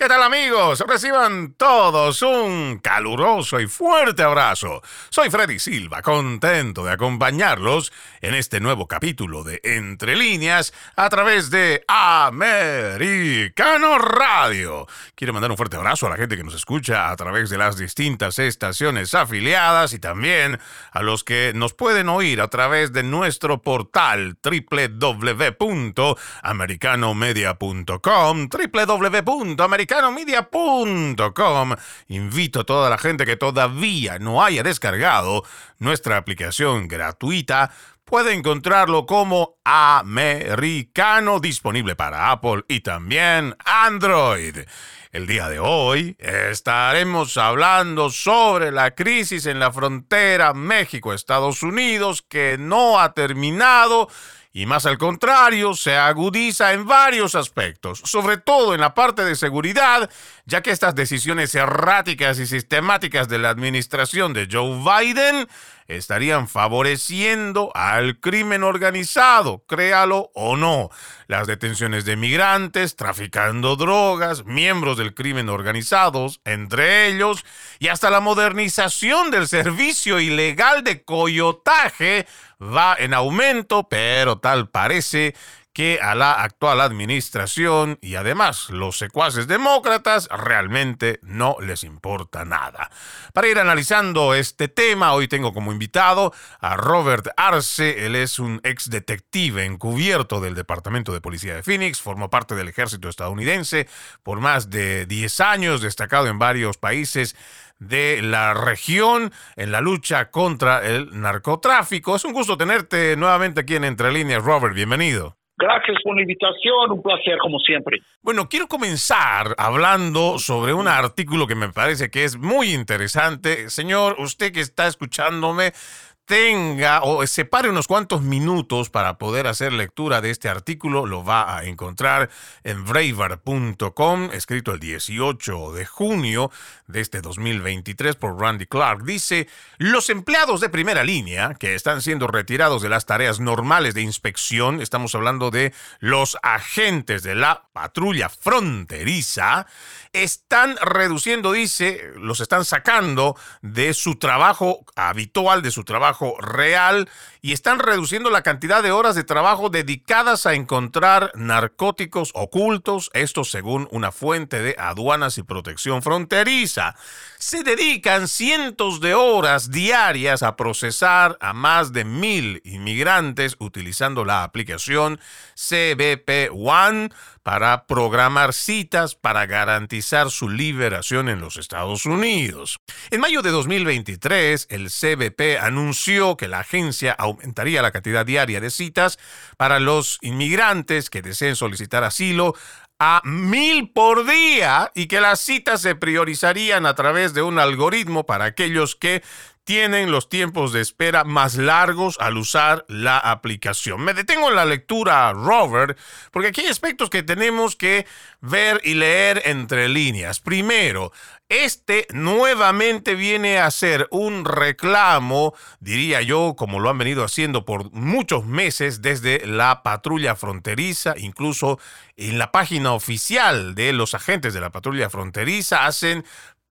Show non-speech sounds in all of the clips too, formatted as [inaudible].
¿Qué tal amigos? Reciban todos un caluroso y fuerte abrazo. Soy Freddy Silva, contento de acompañarlos en este nuevo capítulo de Entre líneas a través de Americano Radio. Quiero mandar un fuerte abrazo a la gente que nos escucha a través de las distintas estaciones afiliadas y también a los que nos pueden oír a través de nuestro portal www.americanomedia.com www.americanomedia.com americanomedia.com. Invito a toda la gente que todavía no haya descargado nuestra aplicación gratuita puede encontrarlo como americano disponible para Apple y también Android. El día de hoy estaremos hablando sobre la crisis en la frontera México-Estados Unidos que no ha terminado y más al contrario, se agudiza en varios aspectos, sobre todo en la parte de seguridad, ya que estas decisiones erráticas y sistemáticas de la administración de Joe Biden estarían favoreciendo al crimen organizado, créalo o no. Las detenciones de migrantes, traficando drogas, miembros del crimen organizado, entre ellos, y hasta la modernización del servicio ilegal de coyotaje va en aumento, pero tal parece que a la actual administración y además los secuaces demócratas realmente no les importa nada. Para ir analizando este tema, hoy tengo como invitado a Robert Arce. Él es un ex detective encubierto del Departamento de Policía de Phoenix, formó parte del ejército estadounidense por más de 10 años, destacado en varios países de la región en la lucha contra el narcotráfico. Es un gusto tenerte nuevamente aquí en Entre Líneas, Robert. Bienvenido. Gracias por la invitación, un placer como siempre. Bueno, quiero comenzar hablando sobre un artículo que me parece que es muy interesante. Señor, usted que está escuchándome, tenga o separe unos cuantos minutos para poder hacer lectura de este artículo, lo va a encontrar en braver.com, escrito el 18 de junio de este 2023 por Randy Clark. Dice, los empleados de primera línea que están siendo retirados de las tareas normales de inspección, estamos hablando de los agentes de la patrulla fronteriza, están reduciendo, dice, los están sacando de su trabajo habitual, de su trabajo real, y están reduciendo la cantidad de horas de trabajo dedicadas a encontrar narcóticos ocultos, esto según una fuente de aduanas y protección fronteriza. Se dedican cientos de horas diarias a procesar a más de mil inmigrantes utilizando la aplicación CBP One para programar citas para garantizar su liberación en los Estados Unidos. En mayo de 2023, el CBP anunció que la agencia aumentaría la cantidad diaria de citas para los inmigrantes que deseen solicitar asilo a mil por día y que las citas se priorizarían a través de un algoritmo para aquellos que tienen los tiempos de espera más largos al usar la aplicación. Me detengo en la lectura, Robert, porque aquí hay aspectos que tenemos que ver y leer entre líneas. Primero, este nuevamente viene a ser un reclamo, diría yo, como lo han venido haciendo por muchos meses desde la patrulla fronteriza, incluso en la página oficial de los agentes de la patrulla fronteriza hacen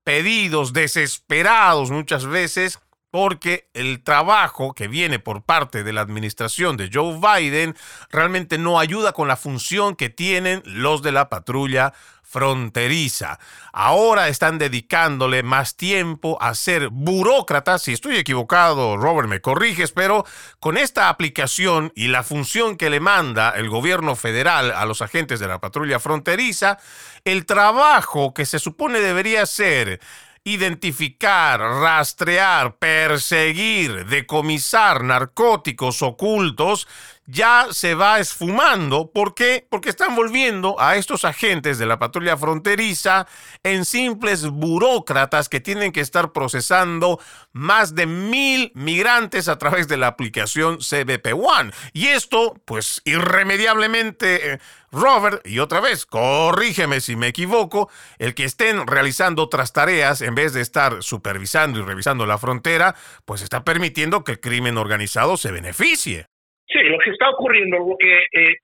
pedidos desesperados muchas veces porque el trabajo que viene por parte de la administración de Joe Biden realmente no ayuda con la función que tienen los de la patrulla fronteriza. Ahora están dedicándole más tiempo a ser burócratas. Si estoy equivocado, Robert, me corriges, pero con esta aplicación y la función que le manda el gobierno federal a los agentes de la patrulla fronteriza, el trabajo que se supone debería ser identificar, rastrear, perseguir, decomisar narcóticos ocultos, ya se va esfumando. ¿Por qué? Porque están volviendo a estos agentes de la patrulla fronteriza en simples burócratas que tienen que estar procesando más de mil migrantes a través de la aplicación CBP One. Y esto, pues irremediablemente, eh, Robert, y otra vez, corrígeme si me equivoco, el que estén realizando otras tareas en vez de estar supervisando y revisando la frontera, pues está permitiendo que el crimen organizado se beneficie. Sí, lo que está ocurriendo, lo que eh,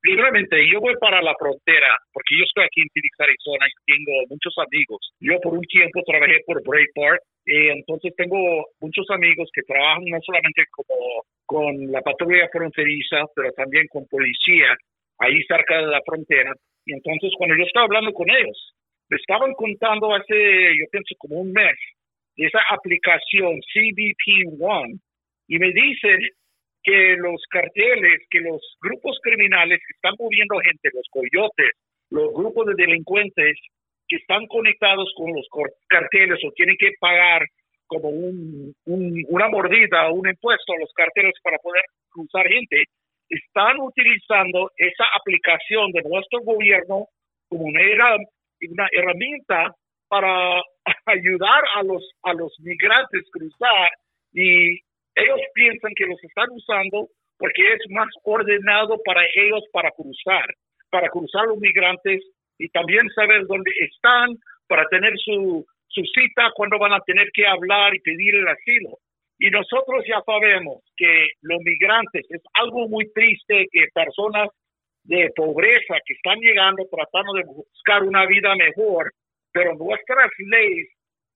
Primeramente, yo voy para la frontera, porque yo estoy aquí en Phoenix, Arizona, y tengo muchos amigos. Yo por un tiempo trabajé por Breitbart, entonces tengo muchos amigos que trabajan no solamente como con la patrulla fronteriza, pero también con policía ahí cerca de la frontera. Y entonces cuando yo estaba hablando con ellos, me estaban contando hace, yo pienso, como un mes, de esa aplicación CBP One, y me dicen que los carteles, que los grupos criminales que están moviendo gente, los coyotes, los grupos de delincuentes que están conectados con los carteles o tienen que pagar como un, una mordida o un impuesto a los carteles para poder cruzar gente, están utilizando esa aplicación de nuestro gobierno como una, herramienta para [laughs] ayudar a los, a los migrantes cruzar y ellos piensan que los están usando porque es más ordenado para ellos para cruzar, para cruzar los migrantes y también saber dónde están, para tener su, su cita, cuando van a tener que hablar y pedir el asilo. Y nosotros ya sabemos que los migrantes es algo muy triste que personas de pobreza que están llegando tratando de buscar una vida mejor, pero nuestras leyes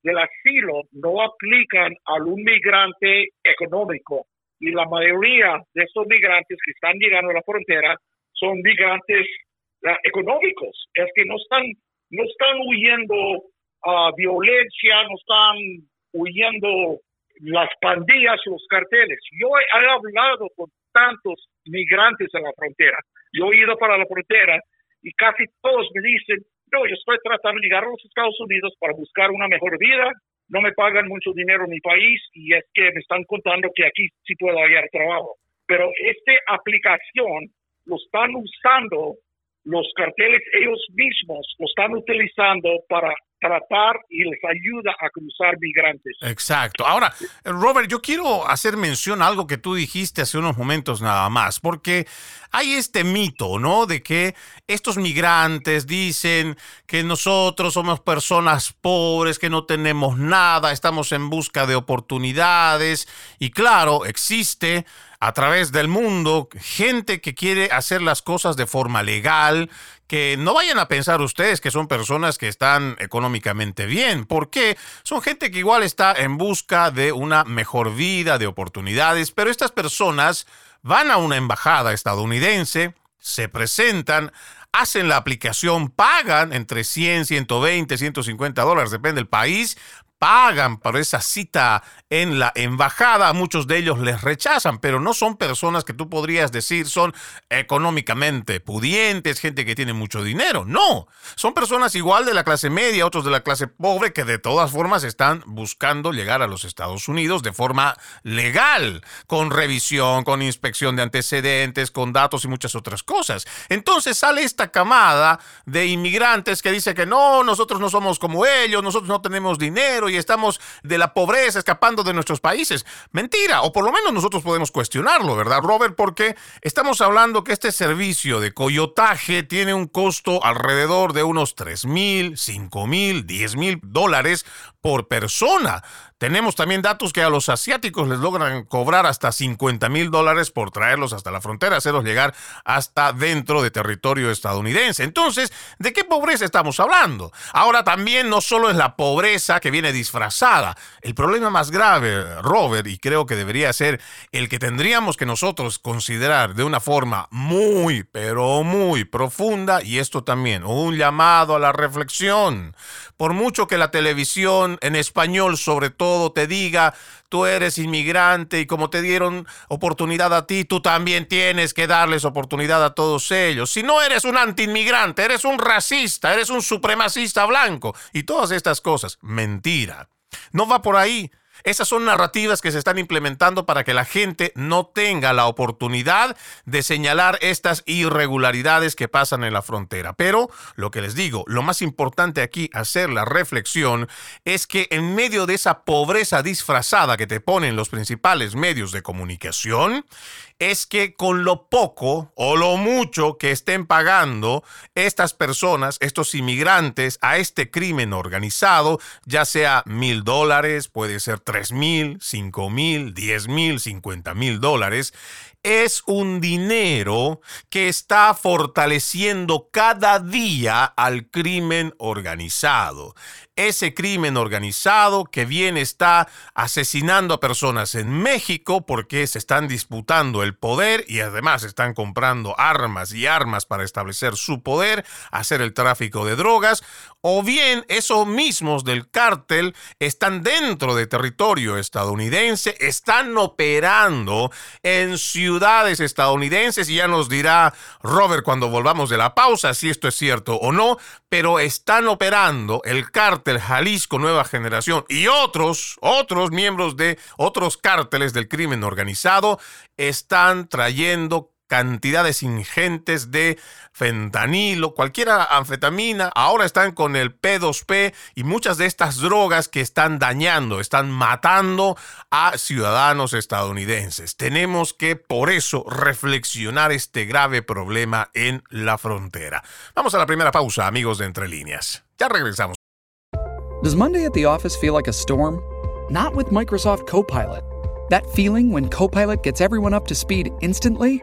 del asilo no aplican a un migrante económico. Y la mayoría de esos migrantes que están llegando a la frontera son migrantes uh, económicos, es que no están no están huyendo a violencia, no están huyendo las pandillas, los carteles. Yo he, hablado con tantos migrantes en la frontera. Yo he ido para la frontera y casi todos me dicen, yo estoy tratando de llegar a los Estados Unidos para buscar una mejor vida, no me pagan mucho dinero en mi país y es que me están contando que aquí sí puedo hallar trabajo. Pero esta aplicación lo están usando los carteles ellos mismos, lo están utilizando para tratar y les ayuda a cruzar migrantes. Exacto. Ahora, Robert, yo quiero hacer mención a algo que tú dijiste hace unos momentos nada más, porque hay este mito, ¿no? De que estos migrantes dicen que nosotros somos personas pobres, que no tenemos nada, estamos en busca de oportunidades, y claro, existe a través del mundo gente que quiere hacer las cosas de forma legal, que no vayan a pensar ustedes que son personas que están económicamente bien, porque son gente que igual está en busca de una mejor vida, de oportunidades, pero estas personas van a una embajada estadounidense, se presentan, hacen la aplicación, pagan entre 100, 120, 150 dólares, depende del país, pagan para esa cita en la embajada, muchos de ellos les rechazan, pero no son personas que tú podrías decir son económicamente pudientes, gente que tiene mucho dinero, no, son personas igual de la clase media, otros de la clase pobre que de todas formas están buscando llegar a los Estados Unidos de forma legal, con revisión, con inspección de antecedentes, con datos y muchas otras cosas. Entonces sale esta camada de inmigrantes que dice que no, nosotros no somos como ellos, nosotros no tenemos dinero y estamos de la pobreza escapando de nuestros países. Mentira, o por lo menos nosotros podemos cuestionarlo, ¿verdad, Robert? Porque estamos hablando que este servicio de coyotaje tiene un costo alrededor de unos 3 mil, 5 mil, 10 mil dólares por persona. Tenemos también datos que a los asiáticos les logran cobrar hasta 50 mil dólares por traerlos hasta la frontera, hacerlos llegar hasta dentro de territorio estadounidense. Entonces, ¿de qué pobreza estamos hablando? Ahora también no solo es la pobreza que viene disfrazada. El problema más grave, Robert, y creo que debería ser el que tendríamos que nosotros considerar de una forma muy, pero muy profunda, y esto también, un llamado a la reflexión. Por mucho que la televisión en español sobre todo, te diga, tú eres inmigrante y como te dieron oportunidad a ti, tú también tienes que darles oportunidad a todos ellos. Si no eres un antiinmigrante, eres un racista, eres un supremacista blanco y todas estas cosas. Mentira. No va por ahí. Esas son narrativas que se están implementando para que la gente no tenga la oportunidad de señalar estas irregularidades que pasan en la frontera. Pero lo que les digo, lo más importante aquí, hacer la reflexión, es que en medio de esa pobreza disfrazada que te ponen los principales medios de comunicación, es que con lo poco o lo mucho que estén pagando estas personas, estos inmigrantes, a este crimen organizado, ya sea mil dólares, puede ser 3 mil, 5 mil, 10 mil, 50 mil dólares, es un dinero que está fortaleciendo cada día al crimen organizado. Ese crimen organizado que bien está asesinando a personas en México porque se están disputando el poder y además están comprando armas y armas para establecer su poder, hacer el tráfico de drogas, o bien esos mismos del cártel están dentro de territorio estadounidense, están operando en ciudades estadounidenses y ya nos dirá Robert cuando volvamos de la pausa si esto es cierto o no, pero están operando el cártel Jalisco Nueva Generación y otros, otros miembros de otros cárteles del crimen organizado están trayendo cantidades ingentes de fentanilo, cualquier anfetamina, ahora están con el P2P y muchas de estas drogas que están dañando, están matando a ciudadanos estadounidenses. Tenemos que por eso reflexionar este grave problema en la frontera. Vamos a la primera pausa, amigos de Entre Líneas. Ya regresamos. Does Monday at the office feel like a storm? Not with Microsoft Copilot. That feeling when Copilot gets everyone up to speed instantly?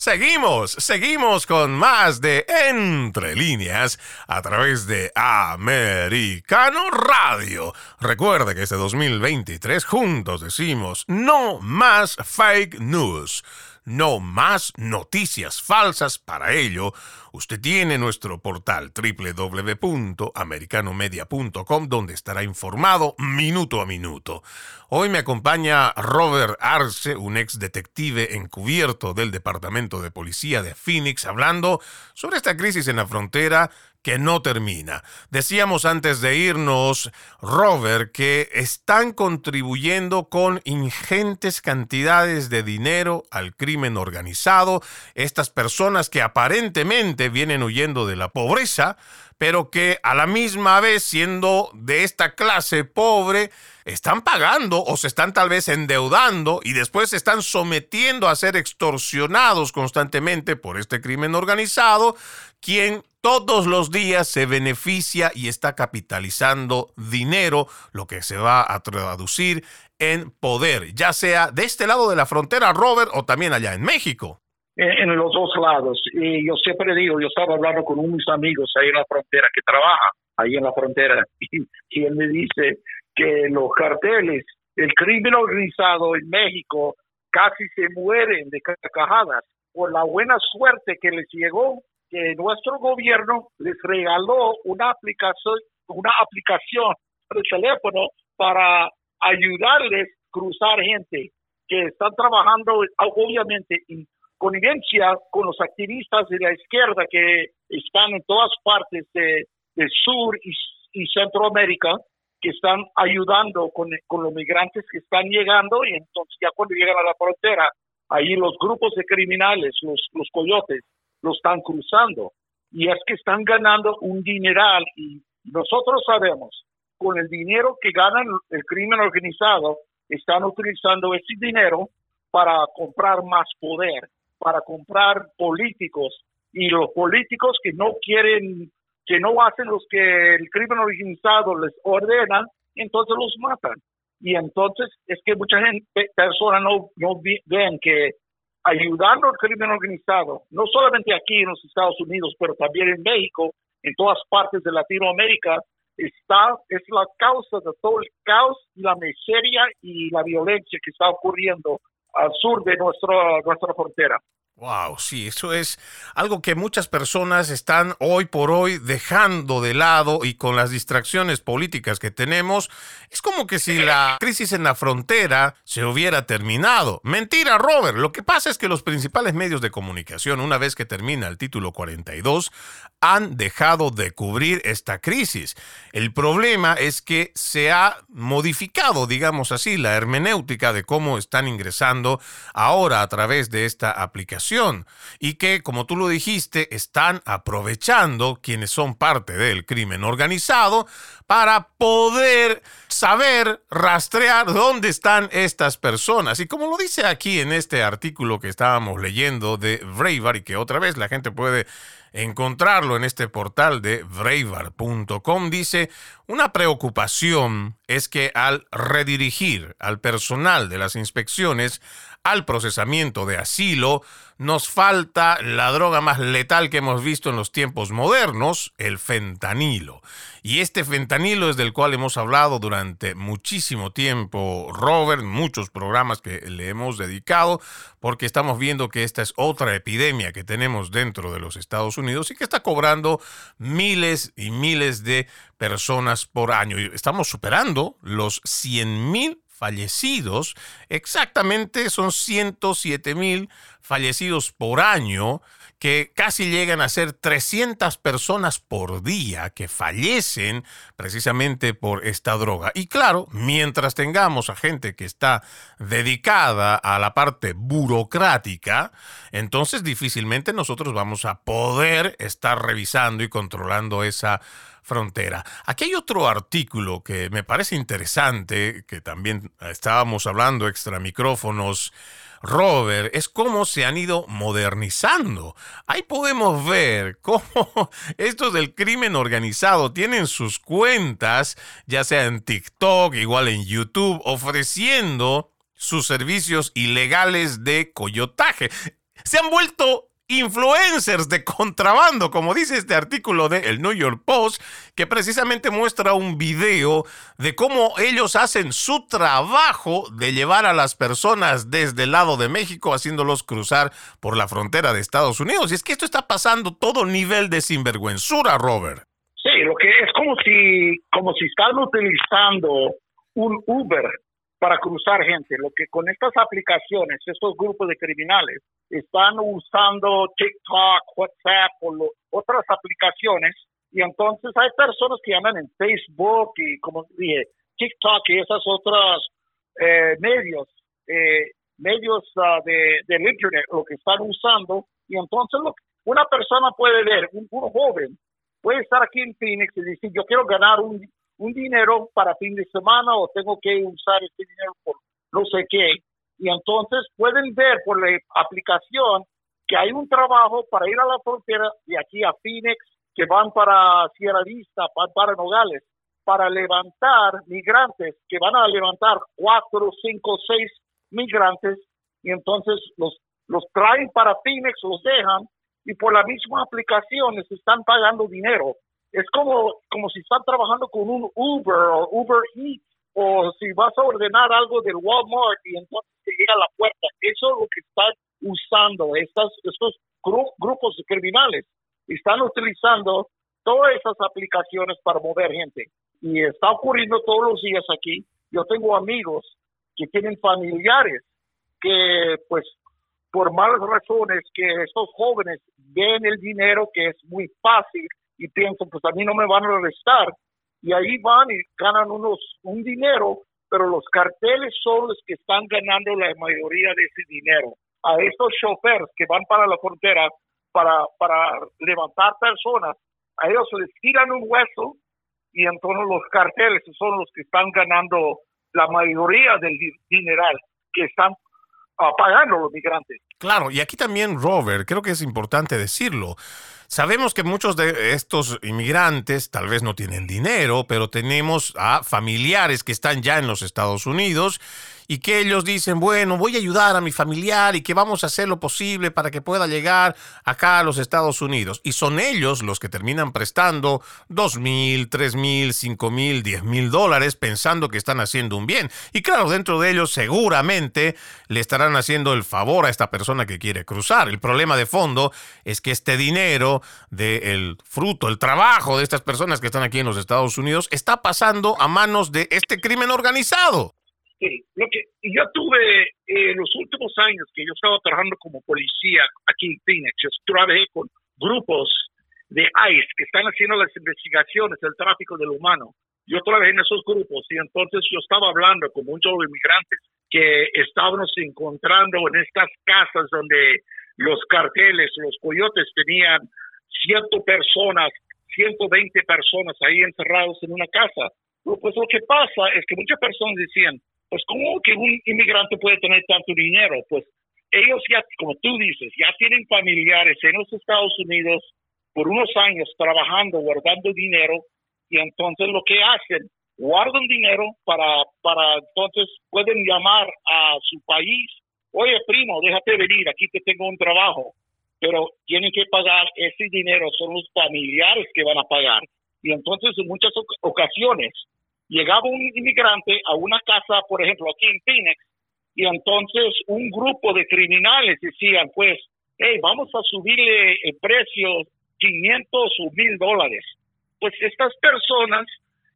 Seguimos, seguimos con más de Entre líneas a través de Americano Radio. Recuerde que este 2023 juntos decimos no más fake news. No más noticias falsas. Para ello, usted tiene nuestro portal www.americanomedia.com donde estará informado minuto a minuto. Hoy me acompaña Robert Arce, un ex detective encubierto del Departamento de Policía de Phoenix, hablando sobre esta crisis en la frontera que no termina. Decíamos antes de irnos, Robert, que están contribuyendo con ingentes cantidades de dinero al crimen organizado, estas personas que aparentemente vienen huyendo de la pobreza, pero que a la misma vez, siendo de esta clase pobre, están pagando o se están tal vez endeudando y después se están sometiendo a ser extorsionados constantemente por este crimen organizado, quien todos los días se beneficia y está capitalizando dinero, lo que se va a traducir en poder, ya sea de este lado de la frontera, Robert, o también allá en México. En, los dos lados. Y yo siempre digo, yo estaba hablando con unos amigos ahí en la frontera que trabajan ahí en la frontera [laughs] y, y me dice que los carteles, el crimen organizado en México casi se mueren de carcajadas por la buena suerte que les llegó que nuestro gobierno les regaló una aplicación, una aplicación de teléfono para ayudarles a cruzar gente que están trabajando obviamente en connivencia con los activistas de la izquierda que están en todas partes de, del sur y, Centroamérica que están ayudando con, con los migrantes que están llegando y entonces ya cuando llegan a la frontera, ahí los grupos de criminales, los, los coyotes, lo están cruzando. Y es que están ganando un dineral y nosotros sabemos, con el dinero que ganan el crimen organizado, están utilizando ese dinero para comprar más poder, para comprar políticos y los políticos que no quieren, que no hacen los que el crimen organizado les ordena, entonces los matan. Y entonces es que mucha gente, personas no ven que ayudando al crimen organizado, no solamente aquí en los Estados Unidos, pero también en México, en todas partes de Latinoamérica, está, es la causa de todo el caos y la miseria y la violencia que está ocurriendo al sur de nuestra, nuestra frontera. Wow, sí, eso es algo que muchas personas están hoy por hoy dejando de lado y con las distracciones políticas que tenemos, es como que si la crisis en la frontera se hubiera terminado. Mentira, Robert. Lo que pasa es que los principales medios de comunicación, una vez que termina el título 42, han dejado de cubrir esta crisis. El problema es que se ha modificado, digamos así, la hermenéutica de cómo están ingresando ahora a través de esta aplicación y que, como tú lo dijiste, están aprovechando quienes son parte del crimen organizado para poder saber rastrear dónde están estas personas. Y como lo dice aquí en este artículo que estábamos leyendo de Braver y que otra vez la gente puede encontrarlo en este portal de braver.com, dice, una preocupación es que al redirigir al personal de las inspecciones al procesamiento de asilo, nos falta la droga más letal que hemos visto en los tiempos modernos, el fentanilo. Y este fentanilo es del cual hemos hablado durante muchísimo tiempo, Robert, muchos programas que le hemos dedicado, porque estamos viendo que esta es otra epidemia que tenemos dentro de los Estados Unidos y que está cobrando miles y miles de personas por año. Estamos superando los 100 mil fallecidos, exactamente son 107 mil fallecidos por año, que casi llegan a ser 300 personas por día que fallecen precisamente por esta droga. Y claro, mientras tengamos a gente que está dedicada a la parte burocrática, entonces difícilmente nosotros vamos a poder estar revisando y controlando esa frontera. Aquí hay otro artículo que me parece interesante, que también estábamos hablando extra micrófonos. Robert, es cómo se han ido modernizando. Ahí podemos ver cómo [laughs] estos del crimen organizado tienen sus cuentas, ya sea en TikTok, igual en YouTube, ofreciendo sus servicios ilegales de coyotaje. Se han vuelto influencers de contrabando, como dice este artículo de el New York Post, que precisamente muestra un video de cómo ellos hacen su trabajo de llevar a las personas desde el lado de México, haciéndolos cruzar por la frontera de Estados Unidos. Y es que esto está pasando todo nivel de sinvergüenzura, Robert. Sí, lo que es como si, como si están utilizando un Uber para cruzar gente. Lo que con estas aplicaciones, estos grupos de criminales están usando TikTok, WhatsApp o otras aplicaciones y entonces hay personas que andan en Facebook y como dije, TikTok y esas otras eh, medios, eh, medios uh, de, del internet, lo que están usando y entonces lo, una persona puede ver, un, un joven puede estar aquí en Phoenix y decir, yo quiero ganar un, un dinero para fin de semana o tengo que usar este dinero por no sé qué. Y entonces pueden ver por la aplicación que hay un trabajo para ir a la frontera de aquí a Phoenix, que van para Sierra Vista, para Nogales, para levantar migrantes, que van a levantar cuatro, cinco, seis migrantes, y entonces los, los traen para Phoenix, los dejan, y por la misma aplicación les están pagando dinero es como, como si están trabajando con un Uber o Uber Eats o si vas a ordenar algo del Walmart y entonces te llega a la puerta. Eso es lo que están usando estas, estos grupos criminales. Están utilizando todas esas aplicaciones para mover gente. Y está ocurriendo todos los días aquí. Yo tengo amigos que tienen familiares que, pues, por malas razones, que estos jóvenes ven el dinero que es muy fácil y pienso, pues a mí no me van a arrestar. Y ahí van y ganan unos, un dinero, pero los carteles son los que están ganando la mayoría de ese dinero. A estos choferes que van para la frontera para, para levantar personas, a ellos les tiran un hueso y entonces los carteles son los que están ganando la mayoría del dineral que están uh, pagando los migrantes. Claro, y aquí también, Robert, creo que es importante decirlo. Sabemos que muchos de estos inmigrantes tal vez no tienen dinero, pero tenemos a familiares que están ya en los Estados Unidos y que ellos dicen, bueno, voy a ayudar a mi familiar y que vamos a hacer lo posible para que pueda llegar acá a los Estados Unidos. Y son ellos los que terminan prestando dos mil, tres mil, cinco mil, diez mil dólares pensando que están haciendo un bien. Y claro, dentro de ellos seguramente le estarán haciendo el favor a esta persona que quiere cruzar. El problema de fondo es que este dinero del fruto, el trabajo de estas personas que están aquí en los Estados Unidos está pasando a manos de este crimen organizado. Sí, lo que yo tuve en los últimos años que yo estaba trabajando como policía aquí en Phoenix, yo trabajé con grupos de ICE que están haciendo las investigaciones del tráfico del humano. Yo trabajé en esos grupos y entonces yo estaba hablando con muchos inmigrantes que estábamos encontrando en estas casas donde los carteles, los coyotes tenían ciento personas, 120 personas ahí encerrados en una casa. Pues lo que pasa es que muchas personas decían, pues ¿cómo que un inmigrante puede tener tanto dinero? Pues ellos ya, como tú dices, ya tienen familiares en los Estados Unidos por unos años trabajando, guardando dinero, y entonces lo que hacen, guardan dinero para, para entonces pueden llamar a su país, oye primo, déjate venir, aquí te tengo un trabajo, pero tienen que pagar ese dinero, son los familiares que van a pagar. Y entonces en muchas ocasiones llegaba un inmigrante a una casa, por ejemplo, aquí en Phoenix, y entonces un grupo de criminales decían, pues, hey, vamos a subirle el precio 500 o 1000 dólares. Pues estas personas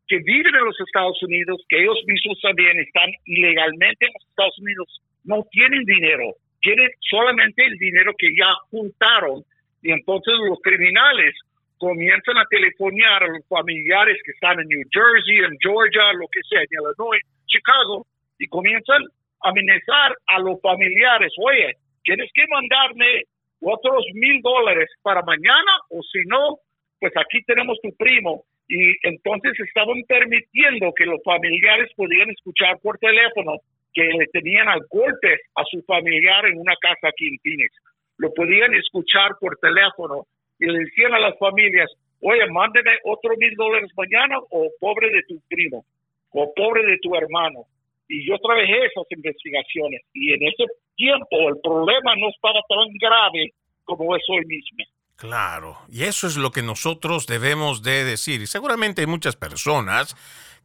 que viven en los Estados Unidos, que ellos mismos también están ilegalmente en los Estados Unidos, no tienen dinero, tienen solamente el dinero que ya juntaron. Y entonces los criminales comienzan a telefonear a los familiares que están en New Jersey, en Georgia, lo que sea, en Illinois, Chicago, y comienzan a amenazar a los familiares, oye, tienes que mandarme otros mil dólares para mañana o si no, pues aquí tenemos tu primo. Y entonces estaban permitiendo que los familiares podían escuchar por teléfono que le tenían al golpe a su familiar en una casa aquí en Phoenix. Lo podían escuchar por teléfono y le decían a las familias, oye, mándeme otro mil dólares mañana o pobre de tu primo o pobre de tu hermano. Y yo trabajé esas investigaciones y en ese tiempo el problema no estaba tan grave como es hoy mismo. Claro, y eso es lo que nosotros debemos de decir. Y seguramente hay muchas personas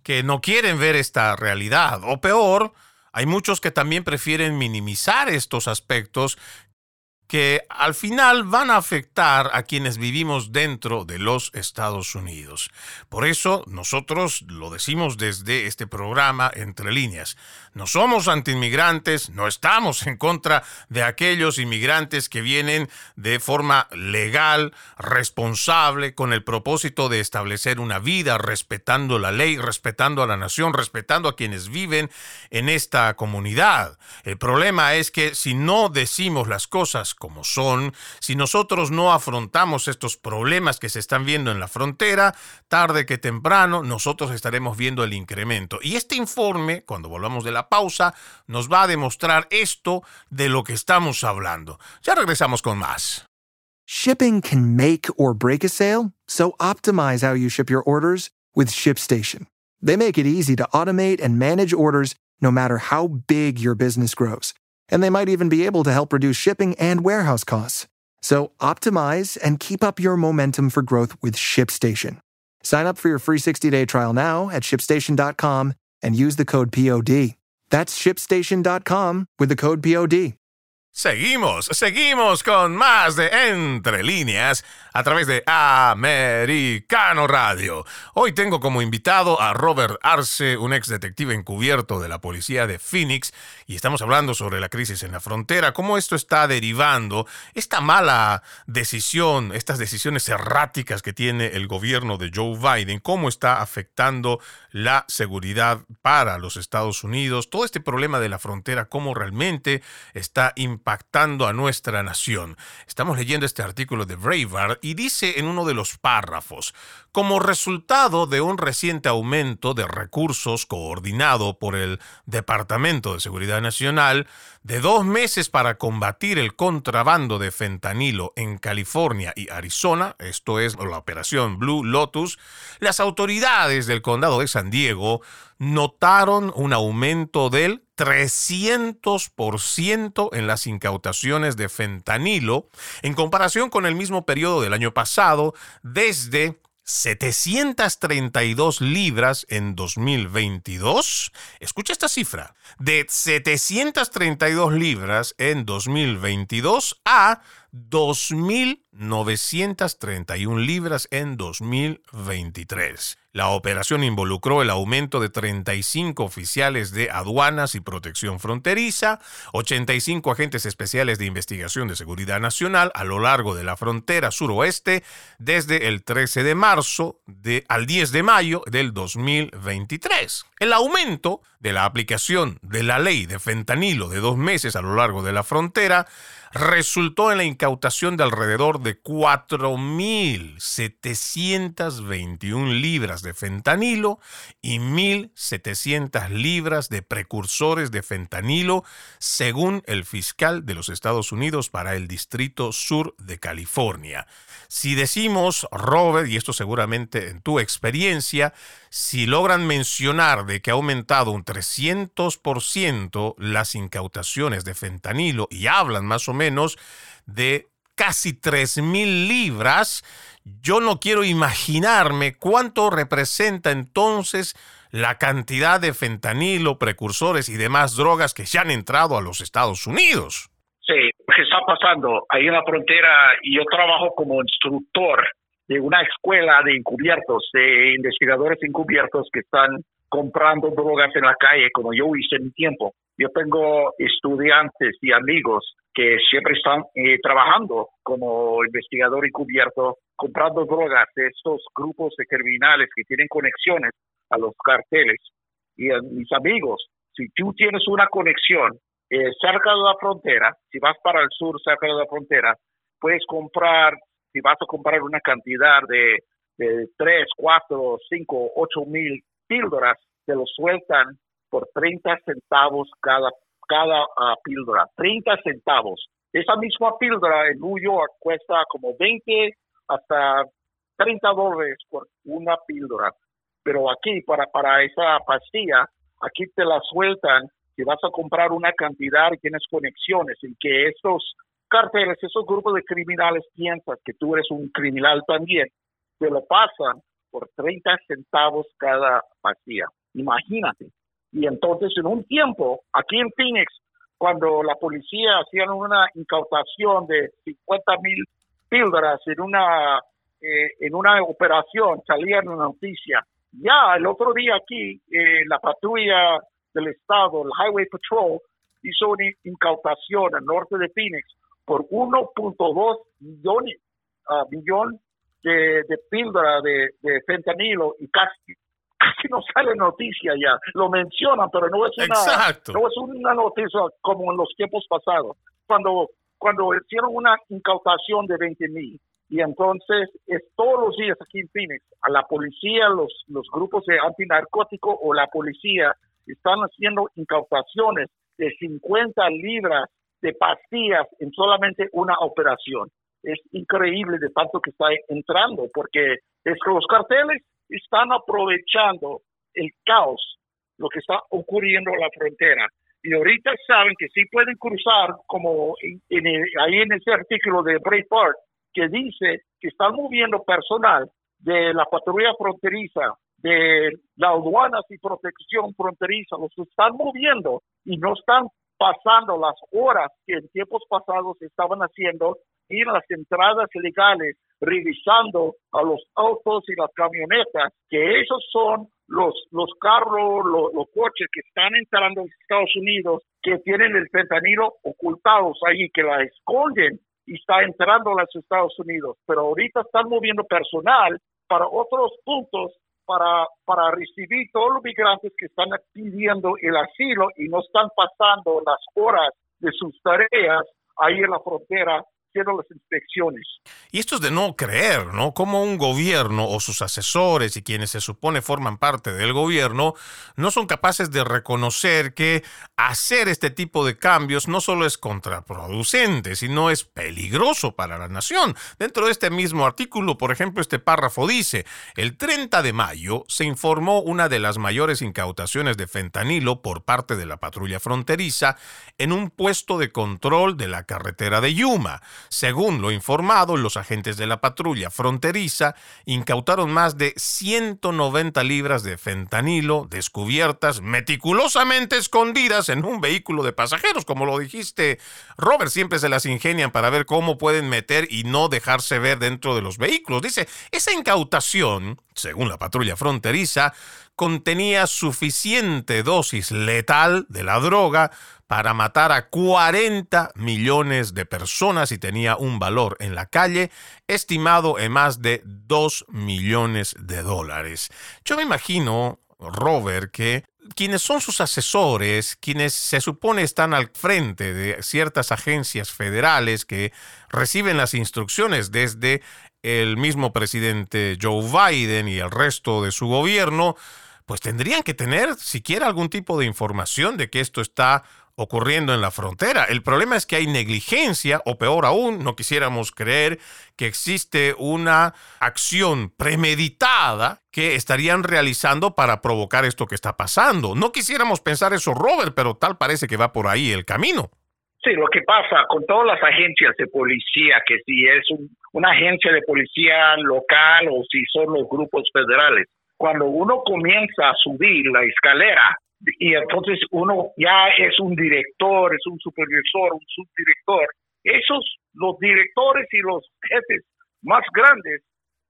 que no quieren ver esta realidad, o peor, hay muchos que también prefieren minimizar estos aspectos que al final van a afectar a quienes vivimos dentro de los Estados Unidos. Por eso nosotros lo decimos desde este programa Entre líneas. No somos antiinmigrantes, no estamos en contra de aquellos inmigrantes que vienen de forma legal, responsable, con el propósito de establecer una vida respetando la ley, respetando a la nación, respetando a quienes viven en esta comunidad. El problema es que si no decimos las cosas como son, si nosotros no afrontamos estos problemas que se están viendo en la frontera, tarde que temprano nosotros estaremos viendo el incremento. Y este informe, cuando volvamos de la pausa, nos va a demostrar esto de lo que estamos hablando. Ya regresamos con más. Shipping can make or break a sale, so optimize how you ship your orders with ShipStation. They make it easy to automate and manage orders no matter how big your business grows. And they might even be able to help reduce shipping and warehouse costs. So optimize and keep up your momentum for growth with ShipStation. Sign up for your free 60-day trial now at shipstation.com and use the code POD. That's shipstation.com with the code POD. Seguimos, seguimos con más de Entre líneas a través de Americano Radio. Hoy tengo como invitado a Robert Arce, un ex detective encubierto de la policía de Phoenix, y estamos hablando sobre la crisis en la frontera, cómo esto está derivando, esta mala decisión, estas decisiones erráticas que tiene el gobierno de Joe Biden, cómo está afectando la seguridad para los Estados Unidos, todo este problema de la frontera, cómo realmente está impactando a nuestra nación. Estamos leyendo este artículo de Breitbart y dice en uno de los párrafos, como resultado de un reciente aumento de recursos coordinado por el Departamento de Seguridad Nacional, de dos meses para combatir el contrabando de fentanilo en California y Arizona, esto es la operación Blue Lotus, las autoridades del condado de San Diego notaron un aumento del 300% en las incautaciones de fentanilo en comparación con el mismo periodo del año pasado, desde 732 libras en 2022. Escucha esta cifra. De 732 libras en 2022 a 2.000 931 libras en 2023. La operación involucró el aumento de 35 oficiales de aduanas y protección fronteriza, 85 agentes especiales de investigación de seguridad nacional a lo largo de la frontera suroeste desde el 13 de marzo al 10 de mayo del 2023. El aumento de la aplicación de la ley de fentanilo de dos meses a lo largo de la frontera resultó en la incautación de alrededor de 4.721 libras de fentanilo y 1.700 libras de precursores de fentanilo, según el fiscal de los Estados Unidos para el Distrito Sur de California. Si decimos, Robert, y esto seguramente en tu experiencia, si logran mencionar de que ha aumentado un 300% las incautaciones de fentanilo y hablan más o menos de casi 3.000 libras, yo no quiero imaginarme cuánto representa entonces la cantidad de fentanilo, precursores y demás drogas que se han entrado a los Estados Unidos. Sí, ¿qué está pasando? Ahí en la frontera, y yo trabajo como instructor de una escuela de encubiertos, de investigadores encubiertos que están comprando drogas en la calle, como yo hice en mi tiempo. Yo tengo estudiantes y amigos que siempre están eh, trabajando como investigador encubierto, comprando drogas de estos grupos de criminales que tienen conexiones a los carteles. Y a mis amigos, si tú tienes una conexión eh, cerca de la frontera, si vas para el sur cerca de la frontera, puedes comprar, si vas a comprar una cantidad de, de 3, 4, 5, 8 mil píldoras, te lo sueltan por 30 centavos cada, cada uh, píldora, 30 centavos. Esa misma píldora en New York cuesta como 20 hasta 30 dólares por una píldora. Pero aquí, para, para esa pastilla, aquí te la sueltan si vas a comprar una cantidad y tienes conexiones y que estos carteles, esos grupos de criminales piensan que tú eres un criminal también, te lo pasan por 30 centavos cada pastilla. Imagínate. Y entonces en un tiempo, aquí en Phoenix, cuando la policía hacía una incautación de 50 mil píldoras en una, eh, en una operación, salía en una noticia. Ya el otro día aquí, eh, la patrulla del Estado, el Highway Patrol, hizo una incautación al norte de Phoenix por 1.2 millones uh, millón de, de píldora de, de, fentanilo y casi, casi no sale noticia ya. Lo mencionan, pero no es una, no es una noticia como en los tiempos pasados. Cuando, cuando hicieron una incautación de 20 mil, y entonces es todos los días aquí en Phoenix, a la policía, los, los grupos de antinarcótico o la policía están haciendo incautaciones de 50 libras de pastillas en solamente una operación. Es increíble de tanto que está entrando, porque es que los carteles están aprovechando el caos, lo que está ocurriendo en la frontera. Y ahorita saben que sí pueden cruzar, como en, ahí en ese artículo de Breitbart, que dice que están moviendo personal de la patrulla fronteriza de las aduanas y protección fronteriza los están moviendo y no están pasando las horas que en tiempos pasados estaban haciendo en las entradas legales, revisando a los autos y las camionetas, que esos son los, los carros, los, los coches que están entrando a Estados Unidos, que tienen el fentanilo ocultados ahí, que la esconden y está entrando a los Estados Unidos. Pero ahorita están moviendo personal para otros puntos para, para recibir todos los migrantes que están pidiendo el asilo y no están pasando las horas de sus tareas ahí en la frontera Y esto es de no creer, ¿no? Como un gobierno o sus asesores y quienes se supone forman parte del gobierno no son capaces de reconocer que hacer este tipo de cambios no solo es contraproducente, sino es peligroso para la nación. Dentro de este mismo artículo, por ejemplo, este párrafo dice, el 30 de mayo se informó una de las mayores incautaciones de fentanilo por parte de la patrulla fronteriza en un puesto de control de la carretera de Yuma Según lo informado, los agentes de la patrulla fronteriza incautaron más de 190 libras de fentanilo descubiertas meticulosamente escondidas en un vehículo de pasajeros. Como lo dijiste, Robert, siempre se las ingenian para ver cómo pueden meter y no dejarse ver dentro de los vehículos. Dice, esa incautación, según la patrulla fronteriza, contenía suficiente dosis letal de la droga para matar a 40 millones de personas y tenía un valor en la calle estimado en más de 2 millones de dólares. Yo me imagino, Robert, que quienes son sus asesores, quienes se supone están al frente de ciertas agencias federales que reciben las instrucciones desde el mismo presidente Joe Biden y el resto de su gobierno, pues tendrían que tener siquiera algún tipo de información de que esto está ocurriendo en la frontera. El problema es que hay negligencia, o peor aún, no quisiéramos creer que existe una acción premeditada que estarían realizando para provocar esto que está pasando. No quisiéramos pensar eso, Robert, pero tal parece que va por ahí el camino. Sí, lo que pasa con todas las agencias de policía, que si es una agencia de policía local o si son los grupos federales, cuando uno comienza a subir la escalera y entonces uno ya es un director, es un supervisor, un subdirector, esos, los directores y los jefes más grandes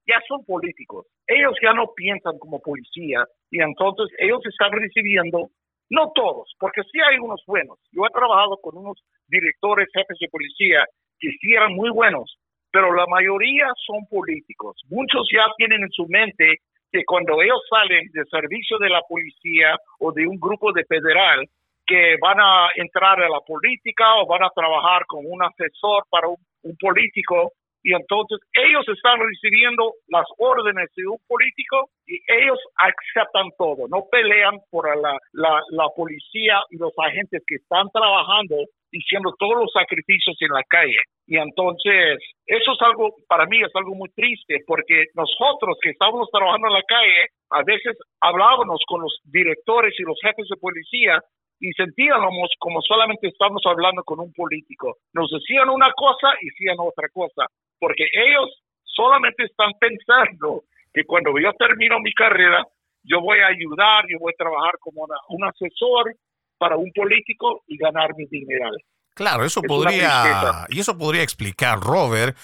ya son políticos. Ellos ya no piensan como policía y entonces ellos están recibiendo, no todos, porque sí hay unos buenos. Yo he trabajado con unos directores, jefes de policía que sí eran muy buenos, pero la mayoría son políticos. Muchos ya tienen en su mente que cuando ellos salen de servicio de la policía o de un grupo de federal, que van a entrar a la política o van a trabajar como un asesor para un, político y entonces ellos están recibiendo las órdenes de un político y ellos aceptan todo, no pelean por la, la, la policía y los agentes que están trabajando diciendo todos los sacrificios en la calle. Y entonces, eso es algo, para mí es algo muy triste, porque nosotros que estábamos trabajando en la calle, a veces hablábamos con los directores y los jefes de policía y sentíamos como solamente estábamos hablando con un político. Nos decían una cosa y decían otra cosa, porque ellos solamente están [laughs] pensando que cuando yo termino mi carrera, yo voy a ayudar, yo voy a trabajar como un asesor para un político y ganar mi dineral. Claro, eso podría, y eso podría explicar, Robert,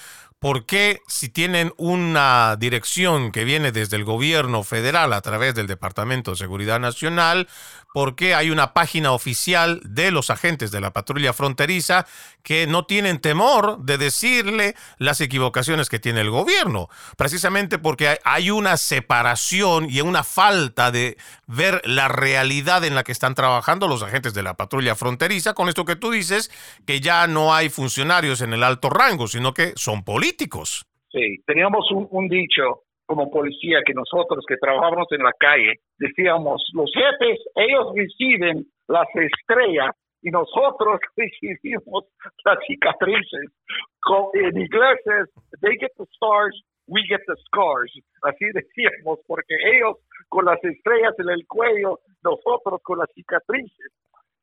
¿Por qué si tienen una dirección que viene desde el gobierno federal a través del Departamento de Seguridad Nacional, por qué hay una página oficial de los agentes de la patrulla fronteriza que no tienen temor de decirle las equivocaciones que tiene el gobierno? Precisamente porque hay una separación y una falta de ver la realidad en la que están trabajando los agentes de la patrulla fronteriza con esto que tú dices, que ya no hay funcionarios en el alto rango, sino que son políticos Sí, teníamos un, dicho como policía que nosotros que trabajamos en la calle decíamos, los jefes, ellos reciben las estrellas y nosotros [laughs] recibimos las cicatrices. En inglés es, they get the stars, we get the scars. Así decíamos, porque ellos con las estrellas en el cuello, nosotros con las cicatrices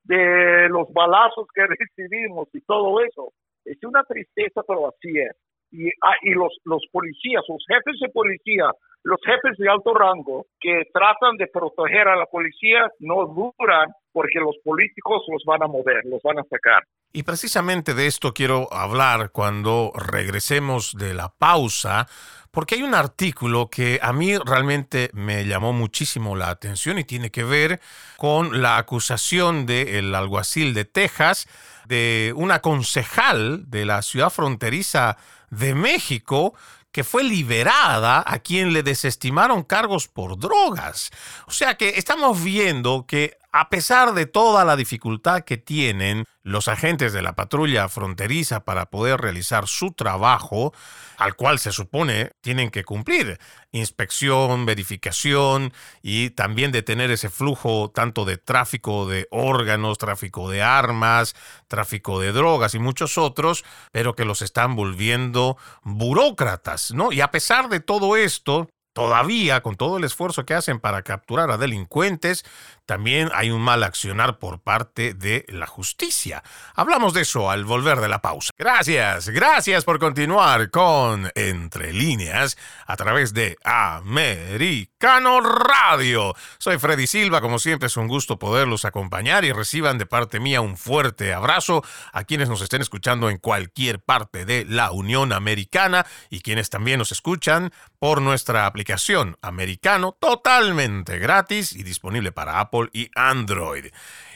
de los balazos que [laughs] recibimos y todo eso. Es una tristeza, pero así es y, ah, y los, los policías, los jefes de policía, los jefes de alto rango que tratan de proteger a la policía no duran porque los políticos los van a mover, los van a sacar. Y precisamente de esto quiero hablar cuando regresemos de la pausa, porque hay un artículo que a mí realmente me llamó muchísimo la atención y tiene que ver con la acusación del alguacil de Texas, de una concejal de la ciudad fronteriza de México que fue liberada a quien le desestimaron cargos por drogas. O sea que estamos viendo que a pesar de toda la dificultad que tienen los agentes de la patrulla fronteriza para poder realizar su trabajo, al cual se supone tienen que cumplir, inspección, verificación y también detener ese flujo tanto de tráfico de órganos, tráfico de armas, tráfico de drogas y muchos otros, pero que los están volviendo burócratas, ¿no? Y a pesar de todo esto, todavía con todo el esfuerzo que hacen para capturar a delincuentes, también hay un mal accionar por parte de la justicia. Hablamos de eso al volver de la pausa. Gracias, gracias por continuar con Entre líneas a través de Americano Radio. Soy Freddy Silva, como siempre es un gusto poderlos acompañar y reciban de parte mía un fuerte abrazo a quienes nos estén escuchando en cualquier parte de la Unión Americana y quienes también nos escuchan por nuestra aplicación americano totalmente gratis y disponible para Apple y Android.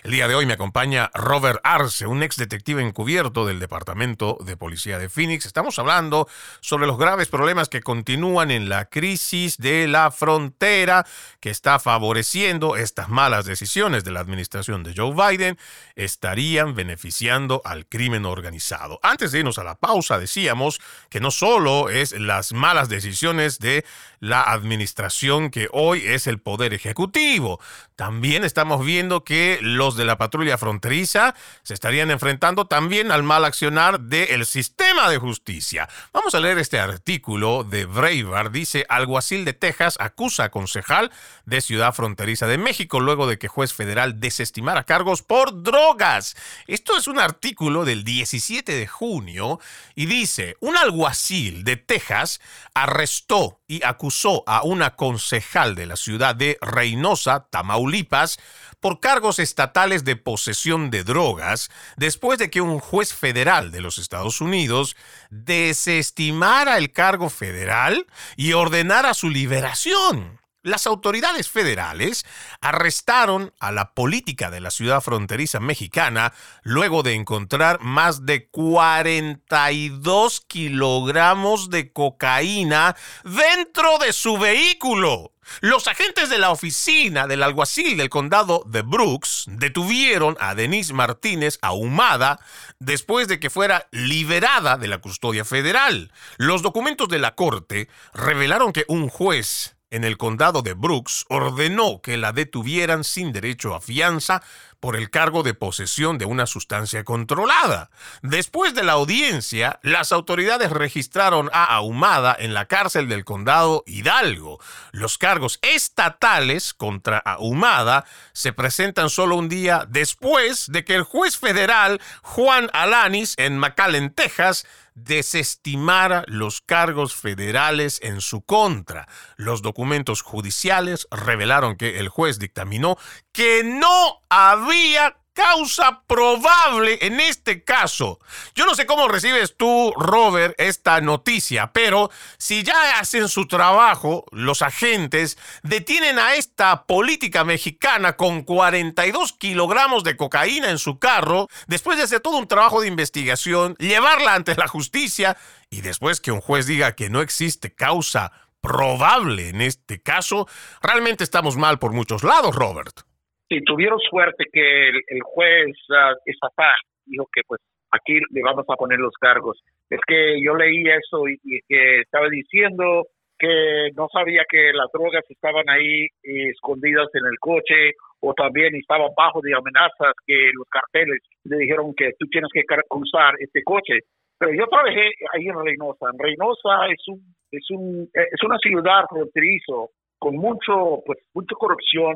El día de hoy me acompaña Robert Arce, un ex detective encubierto del Departamento de Policía de Phoenix. Estamos hablando sobre los graves problemas que continúan en la crisis de la frontera que está favoreciendo estas malas decisiones de la administración de Joe Biden, estarían beneficiando al crimen organizado. Antes de irnos a la pausa, decíamos que no solo es las malas decisiones de la administración que hoy es el poder ejecutivo, también estamos viendo que los de la patrulla fronteriza se estarían enfrentando también al mal accionar del sistema de justicia. Vamos a leer este artículo de Breitbart. Dice, alguacil de Texas acusa a concejal de Ciudad Fronteriza de México luego de que juez federal desestimara cargos por drogas. Esto es un artículo del 17 de junio y dice, un alguacil de Texas arrestó y acusó a una concejal de la ciudad de Reynosa, Tamaulipas, por cargos estatales de posesión de drogas después de que un juez federal de los Estados Unidos desestimara el cargo federal y ordenara su liberación. Las autoridades federales arrestaron a la política de la ciudad fronteriza mexicana luego de encontrar más de 42 kilogramos de cocaína dentro de su vehículo. Los agentes de la oficina del alguacil del condado de Brooks detuvieron a Denise Martínez ahumada después de que fuera liberada de la custodia federal. Los documentos de la corte revelaron que un juez en el condado de Brooks ordenó que la detuvieran sin derecho a fianza por el cargo de posesión de una sustancia controlada. Después de la audiencia, las autoridades registraron a Ahumada en la cárcel del condado Hidalgo. Los cargos estatales contra Ahumada se presentan solo un día después de que el juez federal Juan Alanis en McAllen, Texas, desestimara los cargos federales en su contra. Los documentos judiciales revelaron que el juez dictaminó que no había causa probable en este caso. Yo no sé cómo recibes tú, Robert, esta noticia, pero si ya hacen su trabajo, los agentes detienen a esta política mexicana con 42 kilogramos de cocaína en su carro, después de hacer todo un trabajo de investigación, llevarla ante la justicia y después que un juez diga que no existe causa probable en este caso, realmente estamos mal por muchos lados, Robert. Sí, tuvieron suerte que el, juez uh, estatal dijo que pues aquí le vamos a poner los cargos. Es que yo leí eso y, que estaba diciendo que no sabía que las drogas estaban ahí escondidas en el coche o también estaban bajo de amenazas que los carteles le dijeron que tú tienes que cruzar este coche. Pero yo trabajé ahí en Reynosa. En Reynosa es un es un es una ciudad fronterizo con mucho pues mucha corrupción,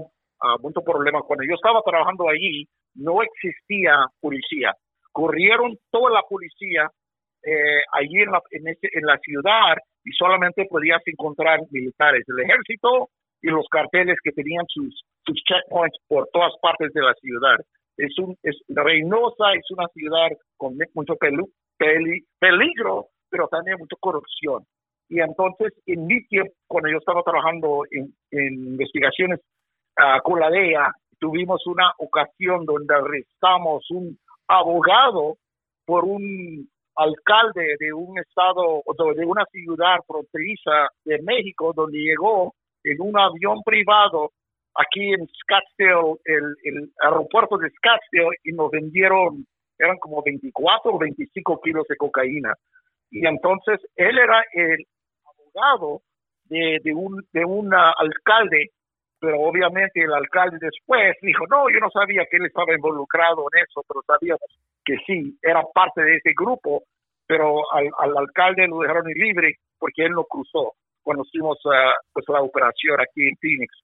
muchos problemas. Cuando yo estaba trabajando allí, no existía policía. Corrieron toda la policía eh, allí en la, en, la ciudad y solamente podías encontrar militares, el ejército y los carteles que tenían sus, sus checkpoints por todas partes de la ciudad. Es un, es, Reynosa es una ciudad con mucho peligro, pero también mucha corrupción. Y entonces, en mi tiempo, cuando yo estaba trabajando en investigaciones con la DEA tuvimos una ocasión donde arrestamos un abogado por un alcalde de un estado, de una ciudad fronteriza de México, donde llegó en un avión privado aquí en Scottsdale, el, aeropuerto de Scottsdale, y nos vendieron, eran como 24 o 25 kilos de cocaína. Y entonces él era el abogado de, un, de un alcalde pero obviamente el alcalde después dijo, no, yo no sabía que él estaba involucrado en eso, pero sabíamos que sí, era parte de ese grupo, pero al, alcalde lo dejaron libre porque él no cruzó. cuando hicimos ah, pues la operación aquí en Phoenix.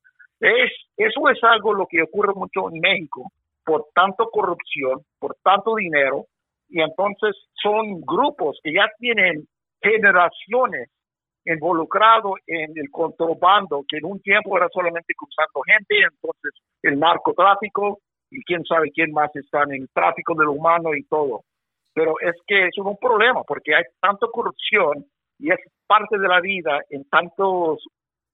Es, eso es algo lo que ocurre mucho en México, por tanto corrupción, por tanto dinero, y entonces son grupos que ya tienen generaciones involucrados en el contrabando, que en un tiempo era solamente cruzando gente, entonces el narcotráfico y quién sabe quién más están en el tráfico del humano y todo. Pero es que es un problema porque hay tanta corrupción y es parte de la vida en tantos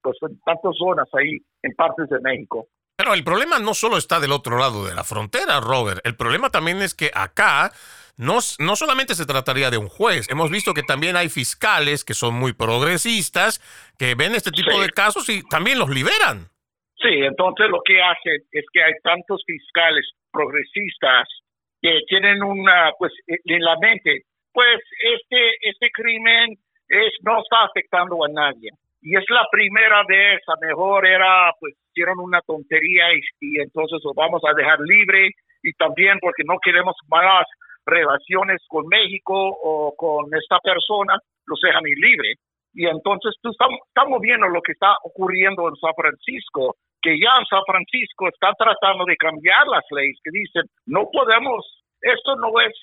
pues en tantas zonas ahí en partes de México. Pero el problema no solo está del otro lado de la frontera, Robert. El problema también es que acá no, no solamente se trataría de un juez. Hemos visto que también hay fiscales que son muy progresistas, que ven este tipo de casos y también los liberan. Sí, entonces lo que hacen es que hay tantos fiscales progresistas que tienen una, pues, en la mente, pues este, este crimen es, no está afectando a nadie y es la primera vez, a mejor era, pues hicieron una tontería y, y, entonces lo vamos a dejar libre y también porque no queremos malas relaciones con México o con esta persona, los dejan ir libre. Y entonces tú estamos, estamos viendo lo que está ocurriendo en San Francisco, que ya en San Francisco están tratando de cambiar las leyes que dicen no podemos, esto no es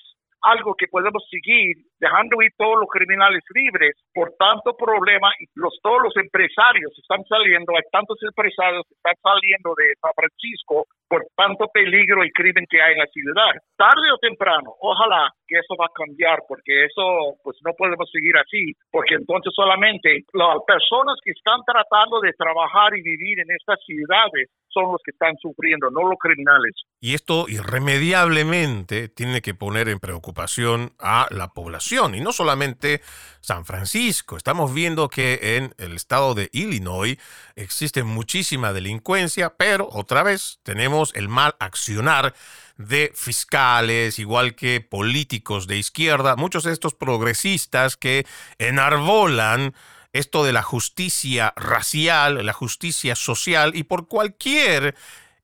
algo que podemos seguir dejando ir todos los criminales libres por tanto problema los todos los empresarios están saliendo, hay tantos empresarios que están saliendo de San Francisco por tanto peligro y crimen que hay en la ciudad. Tarde o temprano, ojalá que eso va a cambiar porque eso pues no podemos seguir así, porque entonces solamente las personas que están tratando de trabajar y vivir en estas ciudades son los que están sufriendo, no los criminales. Y esto irremediablemente tiene que poner en preocupación a la población, y no solamente San Francisco. Estamos viendo que en el estado de Illinois existe muchísima delincuencia, pero otra vez tenemos el mal accionar de fiscales, igual que políticos de izquierda, muchos de estos progresistas que enarbolan esto de la justicia racial, la justicia social y por cualquier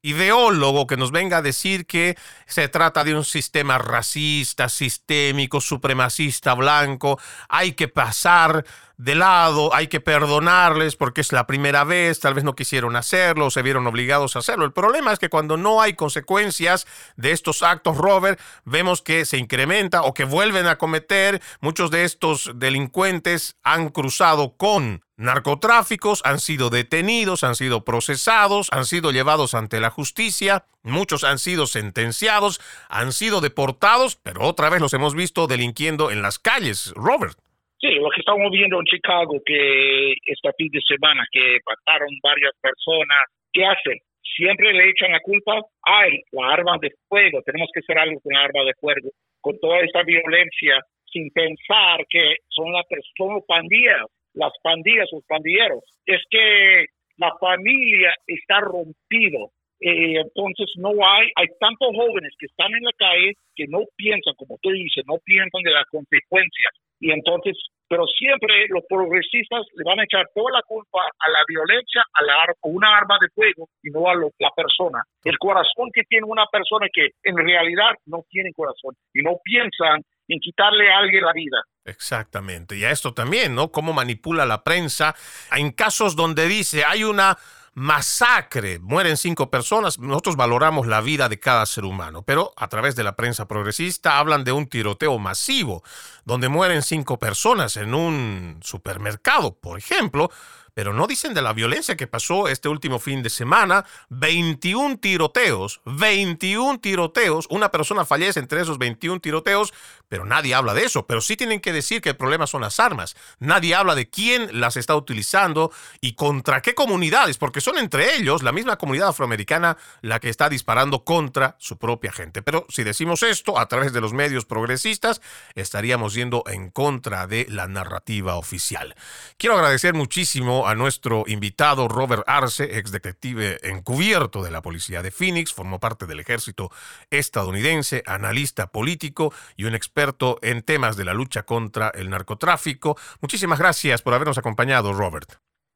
ideólogo que nos venga a decir que se trata de un sistema racista, sistémico, supremacista, blanco, hay que pasar de lado, hay que perdonarles porque es la primera vez, tal vez no quisieron hacerlo, se vieron obligados a hacerlo. El problema es que cuando no hay consecuencias de estos actos, Robert, vemos que se incrementa o que vuelven a cometer. Muchos de estos delincuentes han cruzado con narcotráficos, han sido detenidos, han sido procesados, han sido llevados ante la justicia, muchos han sido sentenciados, han sido deportados, pero otra vez los hemos visto delinquiendo en las calles, Robert. Sí, lo que estamos viendo en Chicago, que este fin de semana, que mataron varias personas, ¿qué hacen? Siempre le echan la culpa, ay, la arma de fuego, tenemos que hacer algo con la arma de fuego, con toda esta violencia, sin pensar que son, la, son pandillas, las pandillas, los pandilleros. Es que la familia está rompido, eh, entonces no hay, hay tantos jóvenes que están en la calle que no piensan, como tú dices, no piensan de las consecuencias. Y entonces, pero siempre los progresistas le van a echar toda la culpa a la violencia, a la una arma de fuego y no a la persona. El corazón que tiene una persona que en realidad no tiene corazón y no piensan en quitarle a alguien la vida. Exactamente. Y a esto también, ¿no? Cómo manipula la prensa en casos donde dice hay una masacre, mueren cinco personas, nosotros valoramos la vida de cada ser humano, pero a través de la prensa progresista hablan de un tiroteo masivo, donde mueren cinco personas en un supermercado, por ejemplo, pero no dicen de la violencia que pasó este último fin de semana. 21 tiroteos, 21 tiroteos, una persona fallece entre esos 21 tiroteos, pero nadie habla de eso. Pero sí tienen que decir que el problema son las armas. Nadie habla de quién las está utilizando y contra qué comunidades, porque son entre ellos la misma comunidad afroamericana la que está disparando contra su propia gente. Pero si decimos esto a través de los medios progresistas, estaríamos yendo en contra de la narrativa oficial. Quiero agradecer muchísimo a nuestro invitado Robert Arce, ex detective encubierto de la policía de Phoenix, formó parte del ejército estadounidense, analista político y un experto en temas de la lucha contra el narcotráfico. Muchísimas gracias por habernos acompañado, Robert.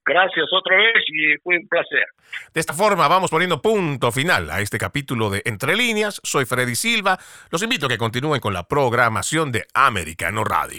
Gracias otra vez y fue un placer. De esta forma vamos poniendo punto final a este capítulo de Entre líneas. Soy Freddy Silva. Los invito a que continúen con la programación de Americano Radio.